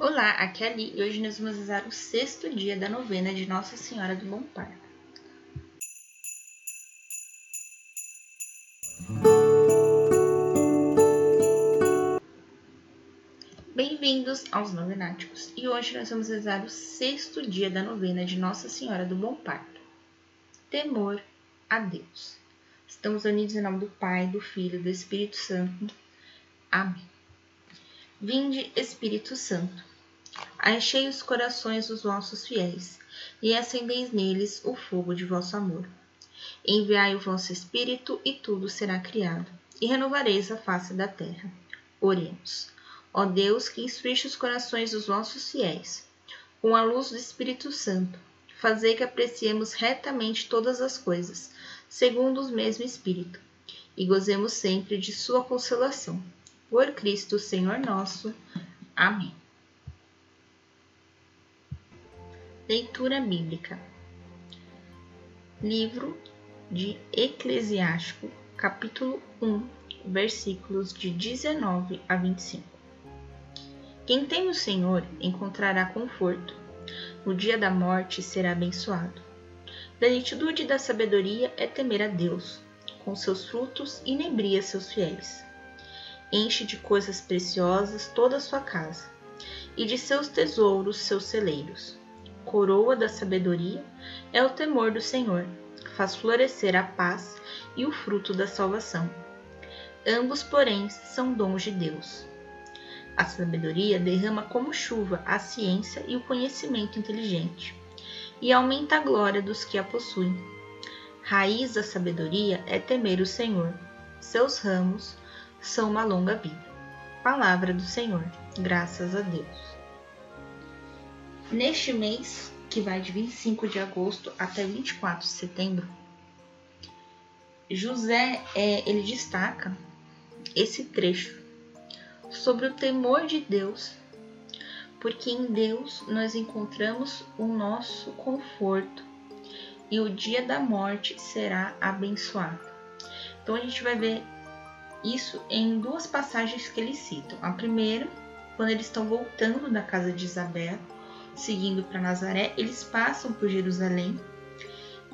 Olá, aqui é Ali e hoje nós vamos rezar o sexto dia da novena de Nossa Senhora do Bom Parto. Bem-vindos aos Novenáticos e hoje nós vamos rezar o sexto dia da novena de Nossa Senhora do Bom Parto. Temor a Deus. Estamos unidos em nome do Pai, do Filho e do Espírito Santo. Amém. Vinde, Espírito Santo, enchei os corações dos vossos fiéis e acendeis neles o fogo de vosso amor. Enviai o vosso Espírito e tudo será criado, e renovareis a face da terra. Oremos. Ó Deus, que instruiste os corações dos vossos fiéis, com a luz do Espírito Santo, fazei que apreciemos retamente todas as coisas, segundo o mesmo Espírito, e gozemos sempre de sua consolação por Cristo Senhor nosso. Amém. Leitura Bíblica. Livro de Eclesiástico, capítulo 1, versículos de 19 a 25. Quem tem o Senhor encontrará conforto. No dia da morte será abençoado. Plenitude da sabedoria é temer a Deus. Com seus frutos inebria seus fiéis enche de coisas preciosas toda a sua casa, e de seus tesouros seus celeiros. Coroa da sabedoria é o temor do Senhor, faz florescer a paz e o fruto da salvação. Ambos, porém, são dons de Deus. A sabedoria derrama como chuva a ciência e o conhecimento inteligente, e aumenta a glória dos que a possuem. Raiz da sabedoria é temer o Senhor. Seus ramos são uma longa vida. Palavra do Senhor, graças a Deus. Neste mês, que vai de 25 de agosto até 24 de setembro, José é, ele destaca esse trecho sobre o temor de Deus, porque em Deus nós encontramos o nosso conforto e o dia da morte será abençoado. Então a gente vai ver isso em duas passagens que eles citam. A primeira, quando eles estão voltando da casa de Isabel, seguindo para Nazaré, eles passam por Jerusalém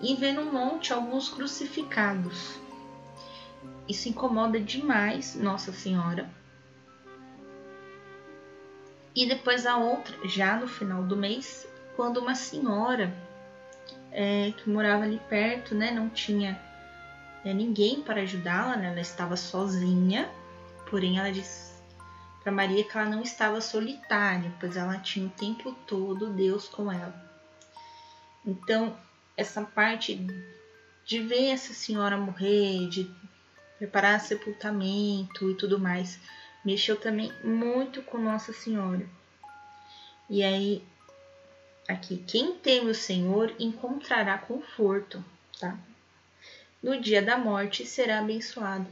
e vê no monte alguns crucificados. Isso incomoda demais Nossa Senhora. E depois a outra, já no final do mês, quando uma senhora é, que morava ali perto, né, não tinha é, ninguém para ajudá-la, né? ela estava sozinha, porém ela disse para Maria que ela não estava solitária, pois ela tinha o tempo todo Deus com ela. Então, essa parte de ver essa senhora morrer, de preparar sepultamento e tudo mais, mexeu também muito com Nossa Senhora. E aí, aqui, quem teme o Senhor encontrará conforto, tá? No dia da morte será abençoado.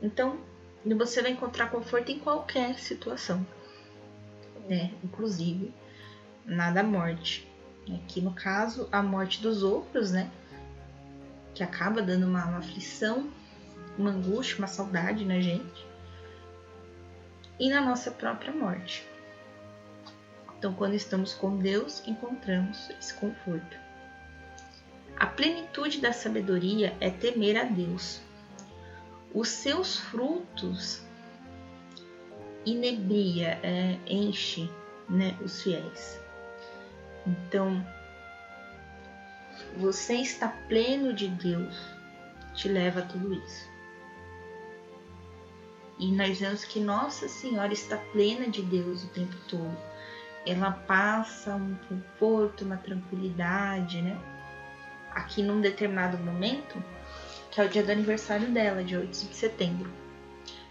Então, você vai encontrar conforto em qualquer situação, né? Inclusive na da morte. Aqui no caso, a morte dos outros, né? Que acaba dando uma, uma aflição, uma angústia, uma saudade na gente. E na nossa própria morte. Então, quando estamos com Deus, encontramos esse conforto. A plenitude da sabedoria é temer a Deus. Os seus frutos inebria, é, enche né, os fiéis. Então, você está pleno de Deus, te leva a tudo isso. E nós vemos que Nossa Senhora está plena de Deus o tempo todo. Ela passa um conforto, uma tranquilidade, né? Aqui num determinado momento, que é o dia do aniversário dela, de 8 de setembro.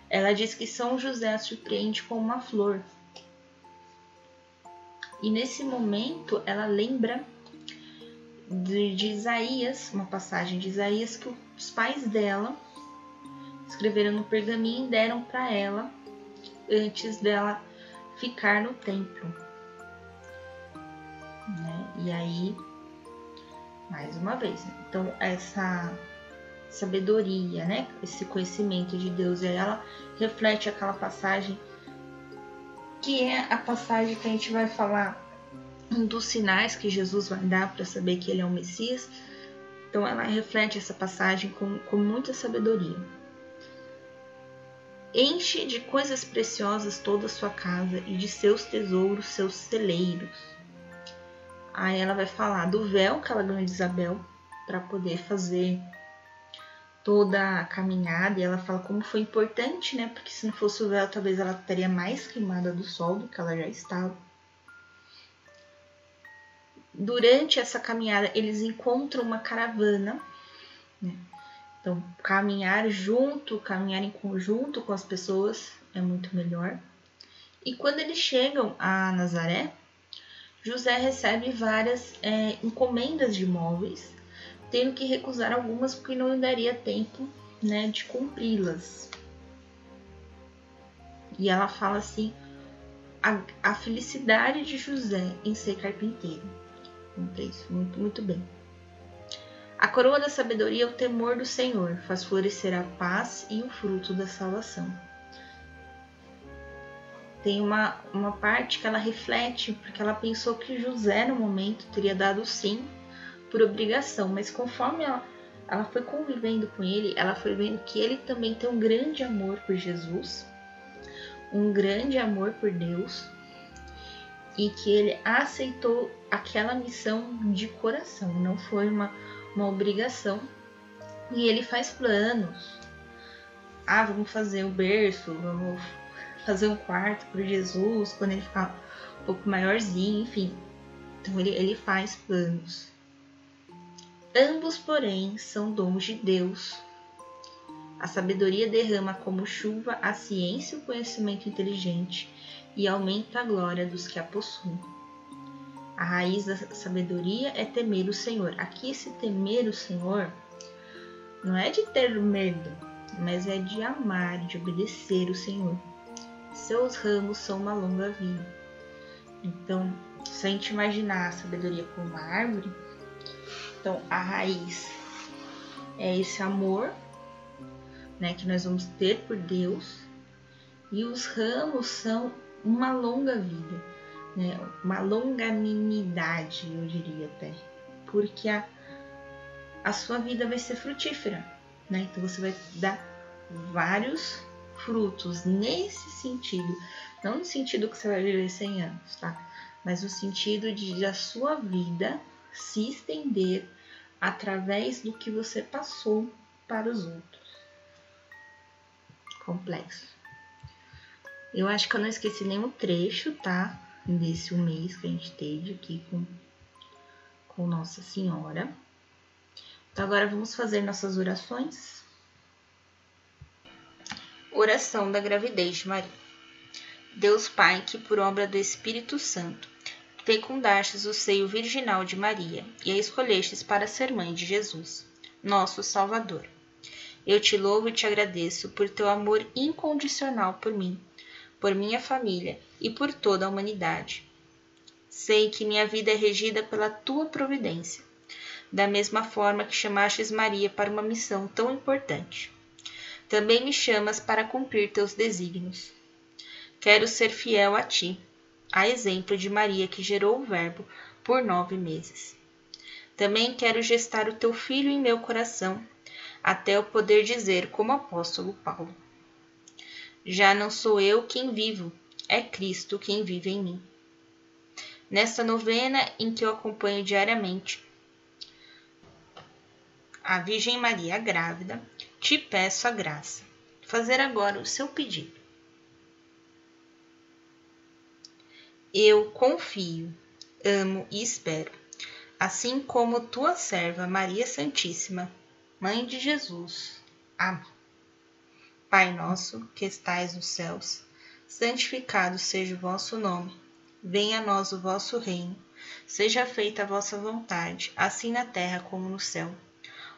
Ela diz que São José a surpreende com uma flor. E nesse momento ela lembra de, de Isaías, uma passagem de Isaías que os pais dela escreveram no pergaminho e deram para ela antes dela ficar no templo. Né? E aí mais uma vez. Então, essa sabedoria, né? Esse conhecimento de Deus, ela reflete aquela passagem que é a passagem que a gente vai falar dos sinais que Jesus vai dar para saber que ele é o Messias. Então ela reflete essa passagem com, com muita sabedoria. Enche de coisas preciosas toda a sua casa e de seus tesouros seus celeiros. Aí ela vai falar do véu que ela ganhou de Isabel para poder fazer toda a caminhada e ela fala como foi importante, né? Porque se não fosse o véu, talvez ela estaria mais queimada do sol do que ela já estava. Durante essa caminhada, eles encontram uma caravana, né? Então, caminhar junto, caminhar em conjunto com as pessoas é muito melhor. E quando eles chegam a Nazaré, José recebe várias é, encomendas de móveis tendo que recusar algumas porque não daria tempo né, de cumpri-las. E ela fala assim: a, a, felicidade de José em ser carpinteiro. Muito, muito bem. A coroa da sabedoria é o temor do Senhor, faz florescer a paz e o fruto da salvação. Tem uma, uma parte que ela reflete, porque ela pensou que José, no momento, teria dado sim por obrigação, mas conforme ela, ela foi convivendo com ele, ela foi vendo que ele também tem um grande amor por Jesus, um grande amor por Deus, e que ele aceitou aquela missão de coração, não foi uma, uma obrigação. E ele faz planos. Ah, vamos fazer o berço, vamos fazer um quarto para Jesus quando ele ficar um pouco maiorzinho, enfim. Então ele, ele faz planos. Ambos, porém, são dons de Deus. A sabedoria derrama como chuva a ciência e o conhecimento inteligente e aumenta a glória dos que a possuem. A raiz da sabedoria é temer o Senhor. Aqui, esse temer o Senhor não é de ter medo, mas é de amar, de obedecer o Senhor. Seus ramos são uma longa vida. Então, se a gente imaginar a sabedoria como uma árvore, então, a raiz é esse amor, né, que nós vamos ter por Deus, e os ramos são uma longa vida, né, uma longanimidade, eu diria até, porque a, a sua vida vai ser frutífera, né? Então você vai dar vários frutos nesse sentido, não no sentido que você vai viver 100 anos, tá? Mas no sentido de a sua vida se estender através do que você passou para os outros. Complexo. Eu acho que eu não esqueci nenhum trecho, tá? Desse mês que a gente teve aqui com, com Nossa Senhora. Então, agora vamos fazer nossas orações. Oração da gravidez de Maria. Deus Pai, que por obra do Espírito Santo fecundastes o seio virginal de Maria e a escolhestes para ser mãe de Jesus, nosso Salvador. Eu te louvo e te agradeço por teu amor incondicional por mim, por minha família e por toda a humanidade. Sei que minha vida é regida pela tua providência, da mesma forma que chamastes Maria para uma missão tão importante. Também me chamas para cumprir teus desígnios. Quero ser fiel a ti a exemplo de Maria que gerou o Verbo por nove meses. Também quero gestar o teu filho em meu coração, até eu poder dizer, como apóstolo Paulo: Já não sou eu quem vivo, é Cristo quem vive em mim. Nesta novena em que eu acompanho diariamente a Virgem Maria grávida, te peço a graça. Fazer agora o seu pedido. Eu confio, amo e espero, assim como tua serva Maria Santíssima, Mãe de Jesus. Amém. Pai nosso, que estais nos céus, santificado seja o vosso nome. Venha a nós o vosso reino. Seja feita a vossa vontade, assim na terra como no céu.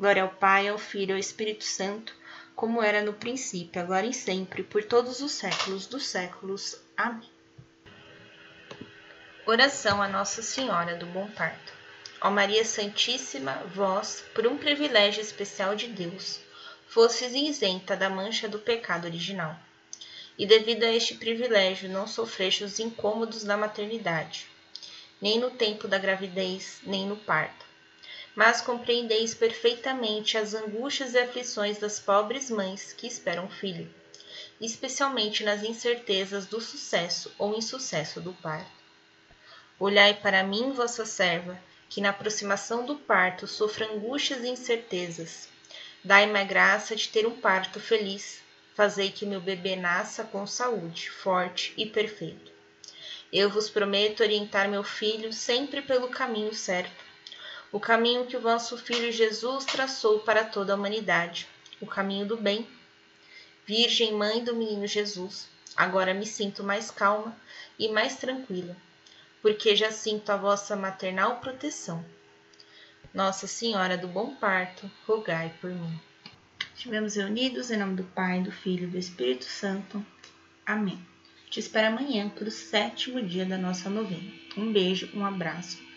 Glória ao Pai, ao Filho e ao Espírito Santo, como era no princípio, agora e sempre, por todos os séculos dos séculos. Amém. Oração a Nossa Senhora do Bom Parto. Ó Maria Santíssima, vós, por um privilégio especial de Deus, fosses isenta da mancha do pecado original. E devido a este privilégio não sofreste os incômodos da maternidade, nem no tempo da gravidez, nem no parto. Mas compreendeis perfeitamente as angústias e aflições das pobres mães que esperam filho, especialmente nas incertezas do sucesso ou insucesso do parto. Olhai para mim, vossa serva, que na aproximação do parto sofra angústias e incertezas, Dai-me a graça de ter um parto feliz. Fazei que meu bebê nasça com saúde, forte e perfeito. Eu vos prometo orientar meu filho sempre pelo caminho certo, o caminho que o vosso filho Jesus traçou para toda a humanidade, o caminho do bem. Virgem Mãe do Menino Jesus, agora me sinto mais calma e mais tranquila, porque já sinto a vossa maternal proteção nossa Senhora do Bom Parto, rogai por mim. Estivemos reunidos em nome do Pai, do Filho e do Espírito Santo. Amém. Te espero amanhã para o sétimo dia da nossa novena. Um beijo, um abraço.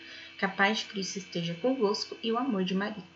Que a paz de Cristo esteja convosco e o amor de Maria.